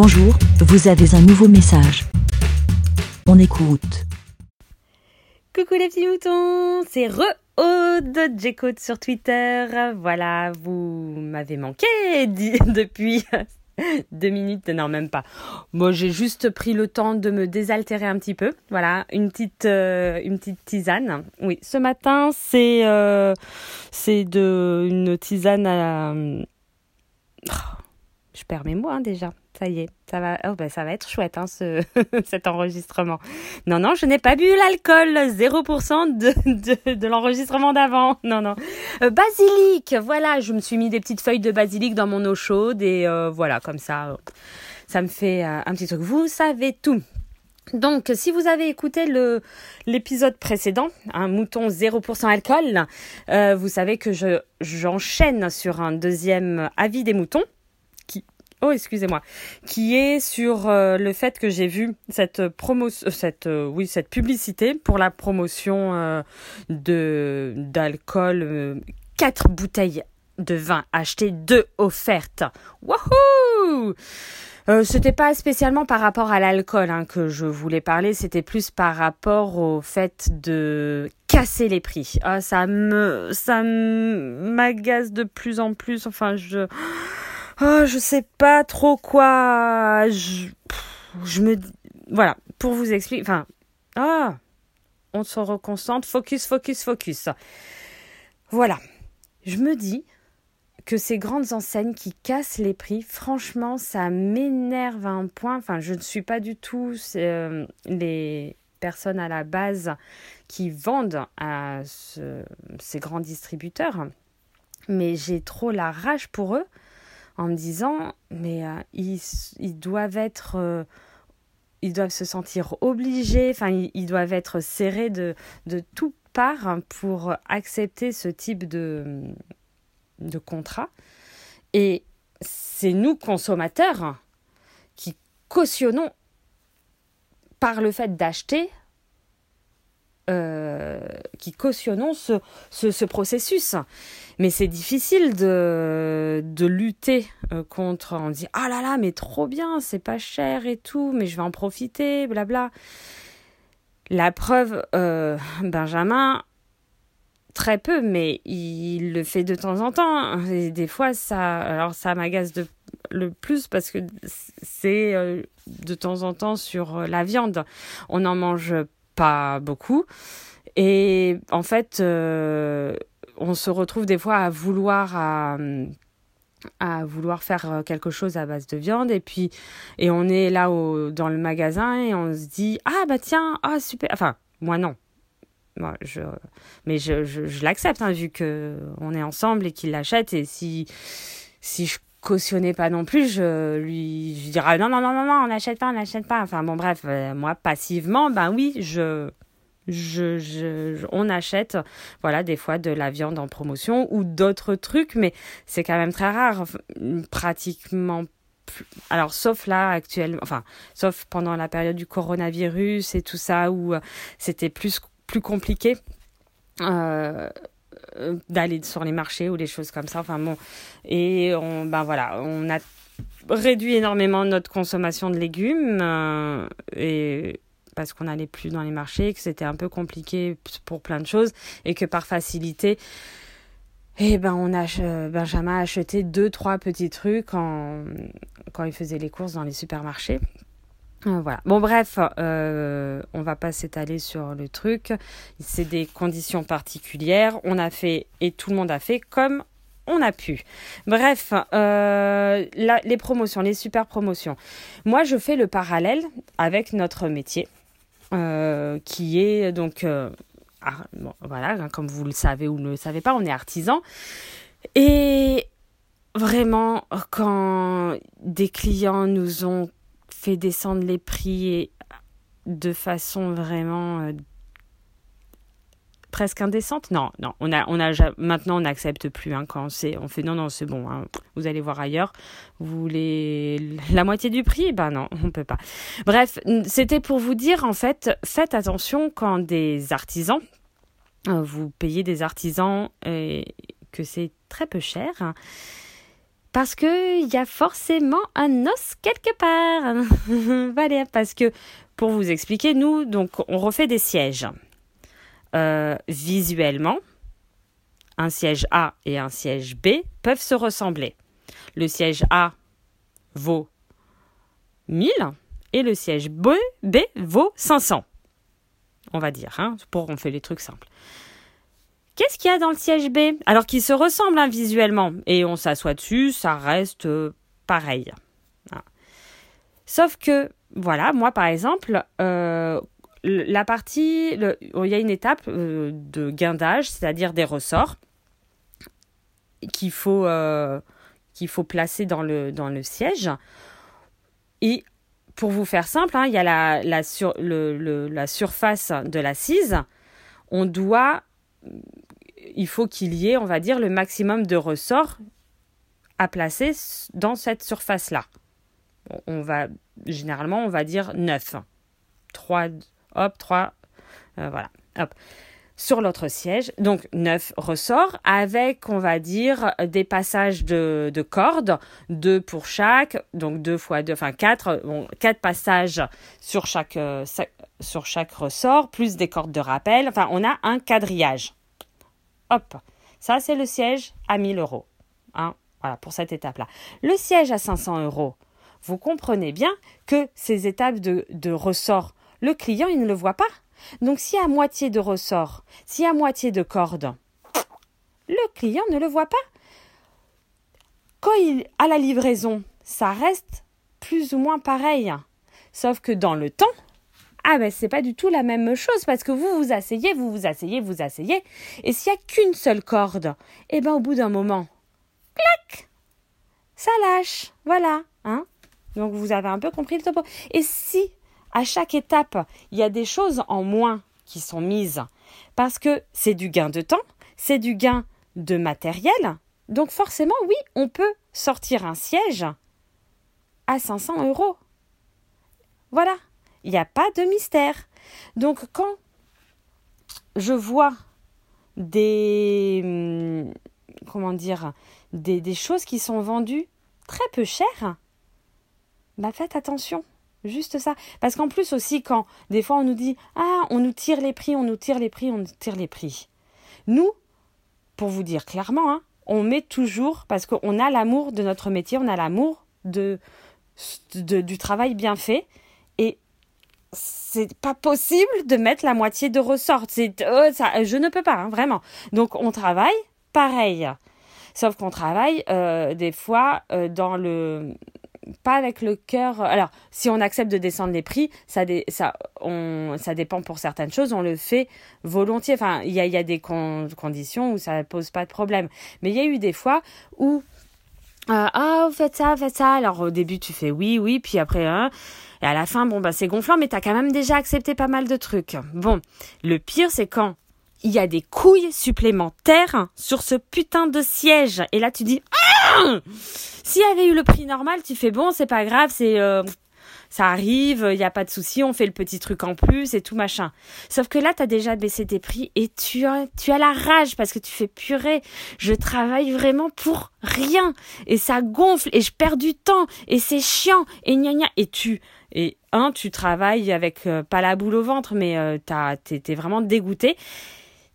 Bonjour, vous avez un nouveau message. On écoute. Coucou les petits moutons, c'est re Aude J'écoute sur Twitter. Voilà, vous m'avez manqué depuis deux minutes, non même pas. Moi j'ai juste pris le temps de me désaltérer un petit peu. Voilà, une petite euh, une tisane. Oui, ce matin c'est euh, de une tisane à oh, je perds mes mots hein, déjà. Ça y est, ça va, oh, ben, ça va être chouette hein, ce, cet enregistrement. Non, non, je n'ai pas bu l'alcool, 0% de, de, l'enregistrement d'avant. Non, non. Euh, basilic, voilà, je me suis mis des petites feuilles de basilic dans mon eau chaude et euh, voilà, comme ça, ça me fait euh, un petit truc. Vous savez tout. Donc, si vous avez écouté le l'épisode précédent, un mouton 0% alcool, vous savez que je j'enchaîne sur un deuxième avis des moutons oh excusez-moi, qui est sur euh, le fait que j'ai vu cette promotion, euh, cette euh, oui cette publicité pour la promotion d'alcool, quatre bouteilles de vin achetées, deux offertes. Wouhou euh, c'était pas spécialement par rapport à l'alcool hein, que je voulais parler, c'était plus par rapport au fait de casser les prix. Ah, ça me, ça m'agace de plus en plus. Enfin, je, oh, je sais pas trop quoi. Je, je me. Voilà, pour vous expliquer. Enfin, ah, on se reconcentre. Focus, focus, focus. Voilà. Je me dis que ces grandes enseignes qui cassent les prix, franchement, ça m'énerve à un point. Enfin, je ne suis pas du tout euh, les personnes à la base qui vendent à ces grands distributeurs, mais j'ai trop la rage pour eux en me disant mais euh, ils, ils, doivent être euh, ils doivent se sentir obligés enfin ils, doivent être serrés de de toutes parts pour accepter ce type de de contrat. Et c'est nous consommateurs qui cautionnons par le fait d'acheter euh, qui cautionnons ce, ce, ce processus. Mais c'est difficile de, de lutter euh, contre. On dit ah là là, mais trop bien, c'est pas cher et tout, mais je vais en profiter, blabla. La preuve, euh, Benjamin, très peu, mais il le fait de temps en temps. Et des fois, ça, alors ça m'agace le plus parce que c'est de temps en temps sur la viande. On en mange pas beaucoup. Et en fait, euh, on se retrouve des fois à vouloir à, à vouloir faire quelque chose à base de viande. Et puis et on est là au, dans le magasin et on se dit ah bah tiens ah super enfin moi non. Moi, je mais je, je, l'accepte hein, vu que on est ensemble et qu'il l'achète. Et si si je cautionnais pas non plus, je lui je dirais non non non non on n'achète pas on n'achète pas. Enfin bon bref, euh, moi passivement ben oui je je, je, on achète voilà des fois de la viande en promotion ou d'autres trucs mais c'est quand même très rare pratiquement alors sauf là actuellement enfin sauf pendant la période du coronavirus et tout ça où euh, c'était plus plus compliqué euh, d'aller sur les marchés ou des choses comme ça. Enfin bon, et on, ben voilà, on a réduit énormément notre consommation de légumes euh, et parce qu'on n'allait plus dans les marchés, que c'était un peu compliqué pour plein de choses et que par facilité, eh ben on a Benjamin a acheté deux trois petits trucs quand quand il faisait les courses dans les supermarchés. Euh, voilà. Bon bref, euh, on va pas s'étaler sur le truc. C'est des conditions particulières. On a fait et tout le monde a fait comme on a pu. Bref, euh, les promotions, les super promotions. Moi, je fais le parallèle avec notre métier, euh, qui est donc, voilà, hein, comme vous le savez ou ne le savez pas, on est artisan. Et vraiment, quand des clients nous ont fait descendre les prix de façon vraiment euh, presque indécente? Non, non, on a, on a, maintenant on n'accepte plus hein, quand on fait non, non, c'est bon, hein, vous allez voir ailleurs. Vous voulez la moitié du prix? Ben non, on peut pas. Bref, c'était pour vous dire en fait, faites attention quand des artisans, euh, vous payez des artisans et que c'est très peu cher. Parce que il y a forcément un os quelque part. parce que pour vous expliquer, nous, donc, on refait des sièges. Euh, visuellement, un siège A et un siège B peuvent se ressembler. Le siège A vaut 1000 et le siège B, B vaut 500. On va dire, hein, pour on fait les trucs simples. Qu'est-ce qu'il y a dans le siège B? Alors qu'il se ressemble hein, visuellement et on s'assoit dessus, ça reste euh, pareil. Hein. Sauf que, voilà, moi par exemple, euh, la partie, il y a une étape euh, de guindage, c'est-à-dire des ressorts qu'il faut, faut placer dans le, dans le siège. Et pour vous faire simple, hein, il y a la, la, sur, la surface de l'assise. On doit il faut qu'il y ait, on va dire, le maximum de ressorts à placer dans cette surface-là. On va, généralement, on va dire 9. 3, hop, 3, euh, voilà, hop. Sur l'autre siège, donc 9 ressorts avec, on va dire, des passages de, cordes, deux pour chaque, donc deux fois deux, enfin quatre, bon, quatre passages sur chaque, euh, sur chaque ressort, plus des cordes de rappel. Enfin, on a un quadrillage. Hop, ça c'est le siège à 1000 euros. Hein, voilà, pour cette étape-là. Le siège à 500 euros, vous comprenez bien que ces étapes de, ressort, le client, il ne le voit pas. Donc s'il y a moitié de ressort, s'il y a moitié de corde, le client ne le voit pas. Quand il a la livraison, ça reste plus ou moins pareil. Sauf que dans le temps, ah ben c'est pas du tout la même chose parce que vous vous asseyez, vous vous asseyez, vous asseyez. Et s'il n'y a qu'une seule corde, eh ben au bout d'un moment, clac, ça lâche. Voilà, hein. Donc vous avez un peu compris le topo. Et si à chaque étape, il y a des choses en moins qui sont mises parce que c'est du gain de temps, c'est du gain de matériel. Donc forcément, oui, on peut sortir un siège à 500 euros. Voilà. Il n'y a pas de mystère. Donc quand je vois des hum, comment dire des, choses qui sont vendues très peu chères, bah faites attention. Juste ça. Parce qu'en plus aussi, quand des fois on nous dit Ah, on nous tire les prix, on nous tire les prix, on nous tire les prix. Nous, pour vous dire clairement, hein, on met toujours, parce qu'on a l'amour de notre métier, on a l'amour de, du travail bien fait. Et c'est pas possible de mettre la moitié de ressort. C'est, oh, ça, je ne peux pas, hein, vraiment. Donc on travaille pareil. Sauf qu'on travaille euh, des fois euh, dans le pas avec le cœur. Alors, si on accepte de descendre les prix, ça, ça, on, ça dépend pour certaines choses, on le fait volontiers. Enfin, il y a, y a des conditions où ça pose pas de problème. Mais il y a eu des fois où euh, ah, vous faites ça, faites ça. Alors au début tu fais oui, oui, puis après hein, et à la fin bon bah c'est gonflant, mais t'as quand même déjà accepté pas mal de trucs. Bon, le pire c'est quand il y a des couilles supplémentaires sur ce putain de siège et là tu dis ah s'il y avait eu le prix normal, tu fais bon, c'est pas grave, c'est euh, ça arrive, il n'y a pas de souci, on fait le petit truc en plus et tout machin. Sauf que là, tu as déjà baissé tes prix et tu as, tu as la rage parce que tu fais purée. Je travaille vraiment pour rien et ça gonfle et je perds du temps et c'est chiant et gna gna et tu et un, tu travailles avec euh, pas la boule au ventre, mais euh, t'es vraiment dégoûté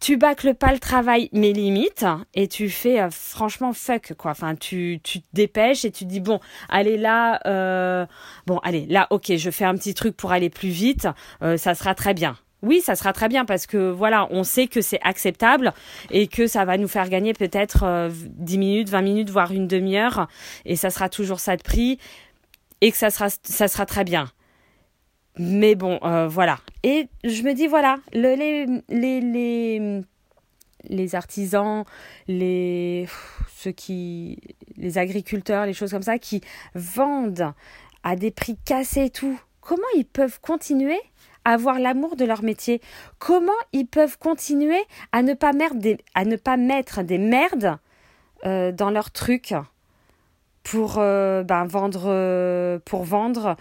tu bâcles pas le travail, mes limites, et tu fais euh, franchement fuck quoi. Enfin, tu, tu te dépêches et tu dis bon, allez là, euh, bon, allez là, ok, je fais un petit truc pour aller plus vite, euh, ça sera très bien. Oui, ça sera très bien parce que voilà, on sait que c'est acceptable et que ça va nous faire gagner peut-être 10 minutes, 20 minutes, voire une demi-heure, et ça sera toujours ça de prix et que ça sera ça sera très bien. Mais bon, euh, voilà. Et je me dis, voilà, le, les, les, artisans, les, ceux qui, les agriculteurs, les choses comme ça, qui vendent à des prix cassés et tout, comment ils peuvent continuer à avoir l'amour de leur métier? Comment ils peuvent continuer à ne pas, mettre des, à ne pas mettre des merdes euh, dans leurs trucs? Pour ben, vendre, pour vendre,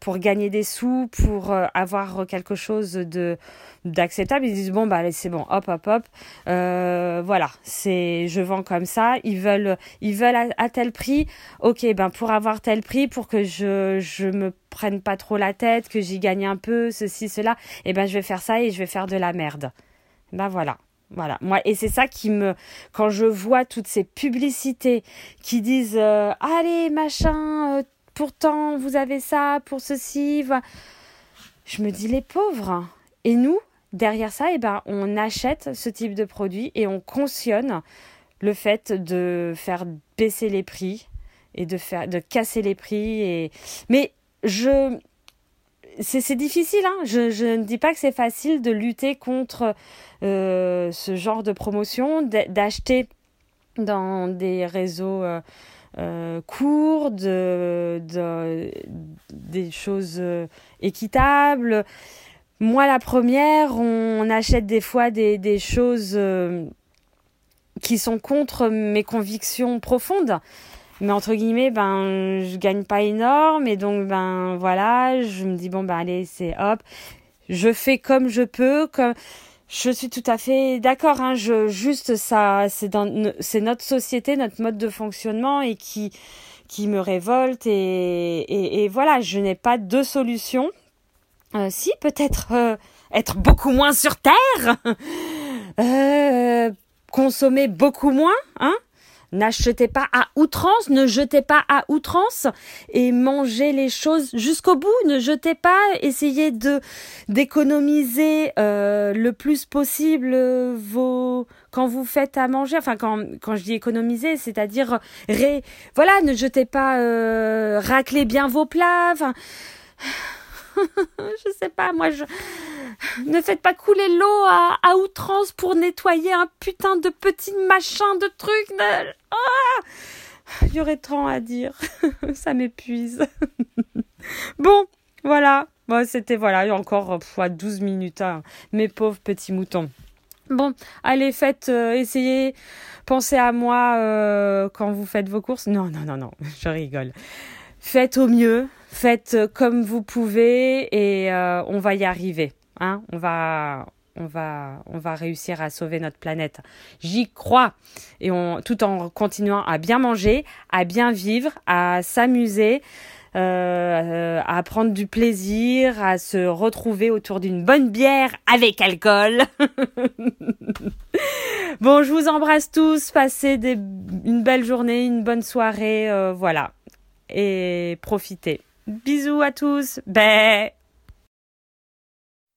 pour gagner des sous, pour avoir quelque chose de d'acceptable. Ils disent bon bah c'est bon, hop hop hop, voilà, c'est je vends comme ça. Ils veulent ils veulent à, à, tel prix. Ok ben pour avoir tel prix, pour que je je me prenne pas trop la tête, que j'y gagne un peu, ceci cela, et eh ben je vais faire ça et je vais faire de la merde. Ben voilà. Voilà, moi et c'est ça qui me quand je vois toutes ces publicités qui disent euh, allez machin euh, pourtant vous avez ça pour ceci je me dis les pauvres et nous derrière ça eh ben on achète ce type de produit et on cautionne le fait de faire baisser les prix et de faire de casser les prix et mais je c'est difficile, hein. je, ne dis pas que c'est facile de lutter contre euh, ce genre de promotion, d'acheter dans des réseaux euh, euh, courts, de, de, des choses équitables. Moi, la première, on achète des fois des choses qui sont contre mes convictions profondes mais entre guillemets ben je gagne pas énorme et donc ben voilà je me dis bon ben allez c'est hop. Je fais comme je peux comme je suis tout à fait d'accord hein, je juste ça c'est dans c'est notre société notre mode de fonctionnement et qui qui me révolte et et, et voilà je n'ai pas de solution. Euh, si peut-être euh, être beaucoup moins sur terre euh, consommer beaucoup moins hein N'achetez pas à outrance, ne jetez pas à outrance et mangez les choses jusqu'au bout. Ne jetez pas, essayez de d'économiser euh, le plus possible vos quand vous faites à manger. Enfin, quand quand je dis économiser, c'est-à-dire ré, voilà, ne jetez pas, euh, raclez bien vos plats. Enfin, je sais pas, moi je ne faites pas couler l'eau à, outrance pour nettoyer un putain de petit machin de truc. Ah Il y aurait tant à dire. Ça m'épuise. bon, voilà. Bon, c'était voilà, encore à 12 minutes, hein. mes pauvres petits moutons. Bon, allez, faites, euh, essayez, pensez à moi euh, quand vous faites vos courses. Non, non, non, non, je rigole. Faites au mieux, faites comme vous pouvez et euh, on va y arriver. Hein on va on va on va réussir à sauver notre planète. J'y crois et on tout en continuant à bien manger, à bien vivre, à s'amuser. Euh, à prendre du plaisir, à se retrouver autour d'une bonne bière avec alcool. bon, je vous embrasse tous, passez des, une belle journée, une bonne soirée, euh, voilà, et profitez. Bisous à tous. Bé.